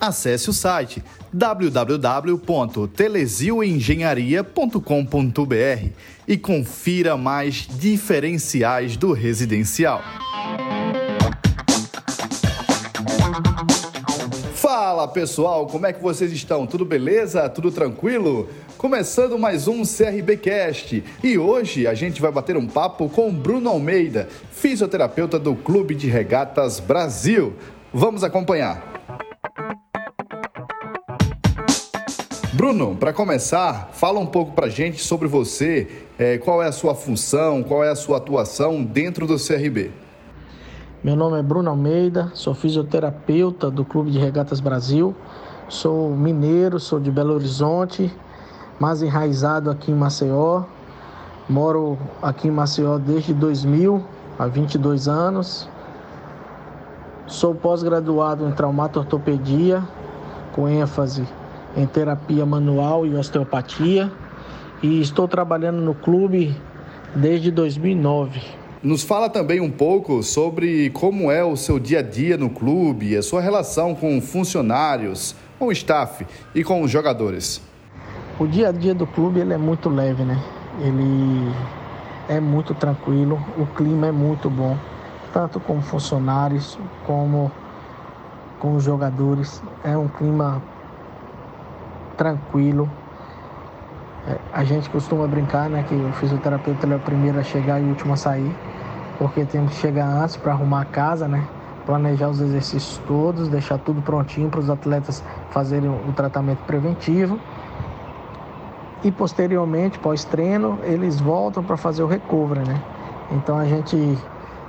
Acesse o site www.telesioengenharia.com.br e confira mais diferenciais do residencial. Fala pessoal, como é que vocês estão? Tudo beleza? Tudo tranquilo? Começando mais um CRBcast e hoje a gente vai bater um papo com Bruno Almeida, fisioterapeuta do Clube de Regatas Brasil. Vamos acompanhar. Bruno, para começar, fala um pouco para gente sobre você, é, qual é a sua função, qual é a sua atuação dentro do CRB. Meu nome é Bruno Almeida, sou fisioterapeuta do Clube de Regatas Brasil. Sou mineiro, sou de Belo Horizonte, mas enraizado aqui em Maceió. Moro aqui em Maceió desde 2000, há 22 anos. Sou pós-graduado em traumato-ortopedia, com ênfase em terapia manual e osteopatia, e estou trabalhando no clube desde 2009. Nos fala também um pouco sobre como é o seu dia a dia no clube, a sua relação com funcionários, com o staff e com os jogadores. O dia a dia do clube ele é muito leve, né? Ele é muito tranquilo, o clima é muito bom, tanto com funcionários como com os jogadores. É um clima tranquilo, é, a gente costuma brincar, né, que o fisioterapeuta é o primeiro a chegar e o último a sair, porque temos que chegar antes para arrumar a casa, né? Planejar os exercícios todos, deixar tudo prontinho para os atletas fazerem o tratamento preventivo. E posteriormente, pós-treino, eles voltam para fazer o recovery, né? Então a gente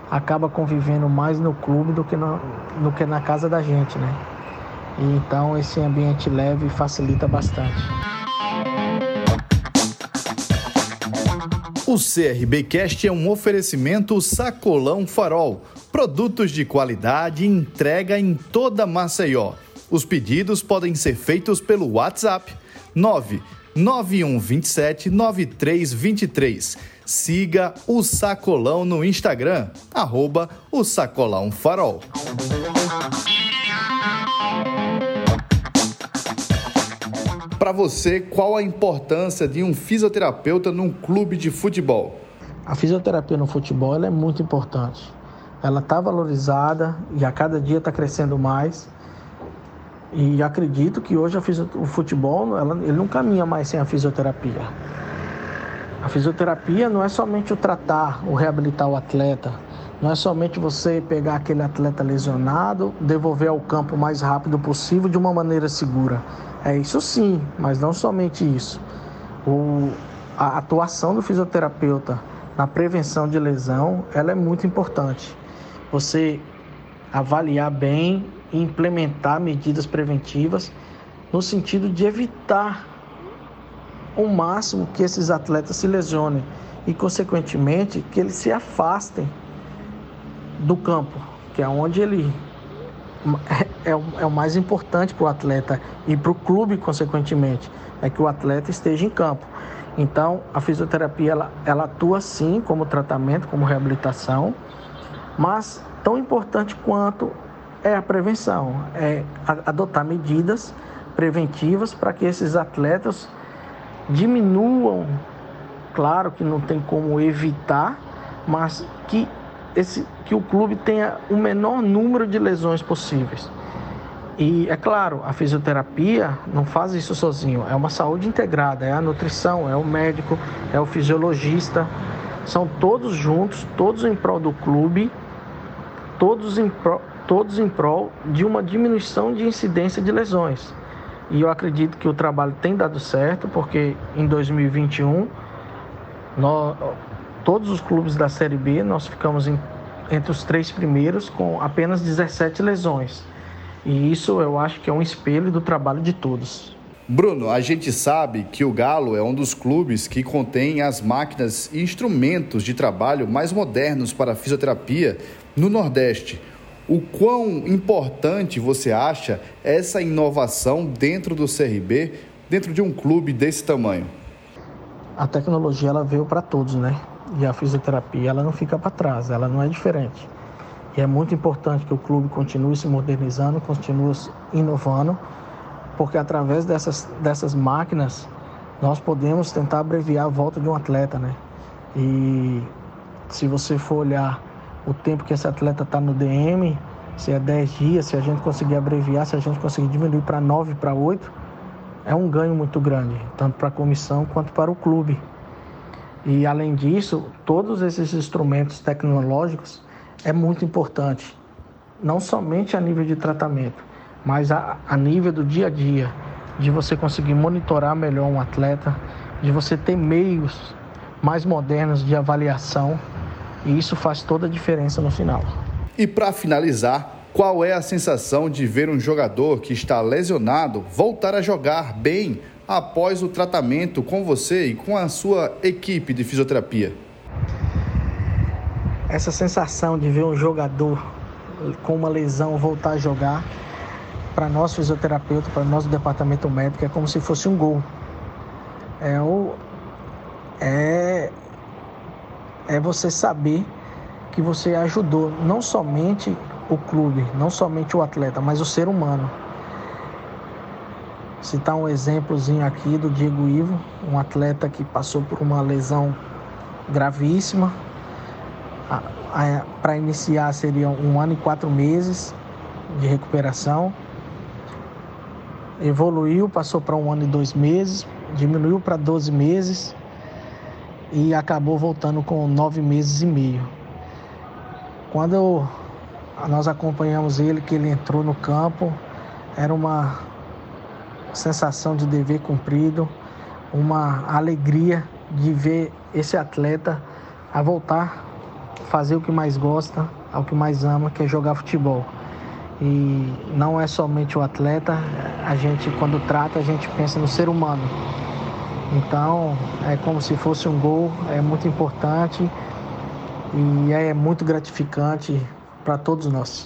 acaba convivendo mais no clube do que, no, do que na casa da gente, né? Então esse ambiente leve facilita bastante. O CRBcast é um oferecimento Sacolão Farol. Produtos de qualidade entrega em toda Maceió. Os pedidos podem ser feitos pelo WhatsApp 99127 9323. Siga o Sacolão no Instagram, arroba o Sacolão Farol. Para você, qual a importância de um fisioterapeuta num clube de futebol? A fisioterapia no futebol é muito importante. Ela está valorizada e a cada dia está crescendo mais. E acredito que hoje o futebol ela, ele não caminha mais sem a fisioterapia. A fisioterapia não é somente o tratar, o reabilitar o atleta, não é somente você pegar aquele atleta lesionado, devolver ao campo o mais rápido possível de uma maneira segura. É isso sim, mas não somente isso. O, a atuação do fisioterapeuta na prevenção de lesão, ela é muito importante. Você avaliar bem e implementar medidas preventivas no sentido de evitar o máximo que esses atletas se lesionem e, consequentemente, que eles se afastem do campo, que é onde ele é, o, é o mais importante para o atleta e para o clube, consequentemente, é que o atleta esteja em campo. Então, a fisioterapia ela, ela atua sim como tratamento, como reabilitação, mas tão importante quanto é a prevenção, é adotar medidas preventivas para que esses atletas diminuam, claro que não tem como evitar, mas que esse, que o clube tenha o menor número de lesões possíveis. E é claro, a fisioterapia não faz isso sozinho, é uma saúde integrada, é a nutrição, é o médico, é o fisiologista, são todos juntos, todos em prol do clube, todos em, todos em prol de uma diminuição de incidência de lesões. E eu acredito que o trabalho tem dado certo, porque em 2021 nós, todos os clubes da Série B, nós ficamos em, entre os três primeiros com apenas 17 lesões. E isso eu acho que é um espelho do trabalho de todos. Bruno, a gente sabe que o Galo é um dos clubes que contém as máquinas e instrumentos de trabalho mais modernos para a fisioterapia no Nordeste. O quão importante você acha essa inovação dentro do CRB, dentro de um clube desse tamanho? A tecnologia ela veio para todos, né? E a fisioterapia ela não fica para trás, ela não é diferente. E é muito importante que o clube continue se modernizando, continue inovando porque através dessas, dessas máquinas nós podemos tentar abreviar a volta de um atleta, né? E se você for olhar o tempo que esse atleta está no DM, se é 10 dias, se a gente conseguir abreviar, se a gente conseguir diminuir para 9, para 8, é um ganho muito grande, tanto para a comissão quanto para o clube. E além disso, todos esses instrumentos tecnológicos é muito importante, não somente a nível de tratamento, mas a, a nível do dia a dia, de você conseguir monitorar melhor um atleta, de você ter meios mais modernos de avaliação, e isso faz toda a diferença no final. E para finalizar, qual é a sensação de ver um jogador que está lesionado voltar a jogar bem após o tratamento com você e com a sua equipe de fisioterapia? Essa sensação de ver um jogador com uma lesão voltar a jogar para nós fisioterapeutas, para nós do departamento médico, é como se fosse um gol. É, o, é, é você saber que você ajudou não somente o clube, não somente o atleta, mas o ser humano. Citar um exemplozinho aqui do Diego Ivo, um atleta que passou por uma lesão gravíssima. Para iniciar seria um ano e quatro meses de recuperação evoluiu, passou para um ano e dois meses, diminuiu para 12 meses e acabou voltando com nove meses e meio. Quando nós acompanhamos ele, que ele entrou no campo, era uma sensação de dever cumprido, uma alegria de ver esse atleta a voltar, fazer o que mais gosta, ao que mais ama, que é jogar futebol. E não é somente o atleta, a gente quando trata, a gente pensa no ser humano. Então, é como se fosse um gol, é muito importante e é muito gratificante para todos nós.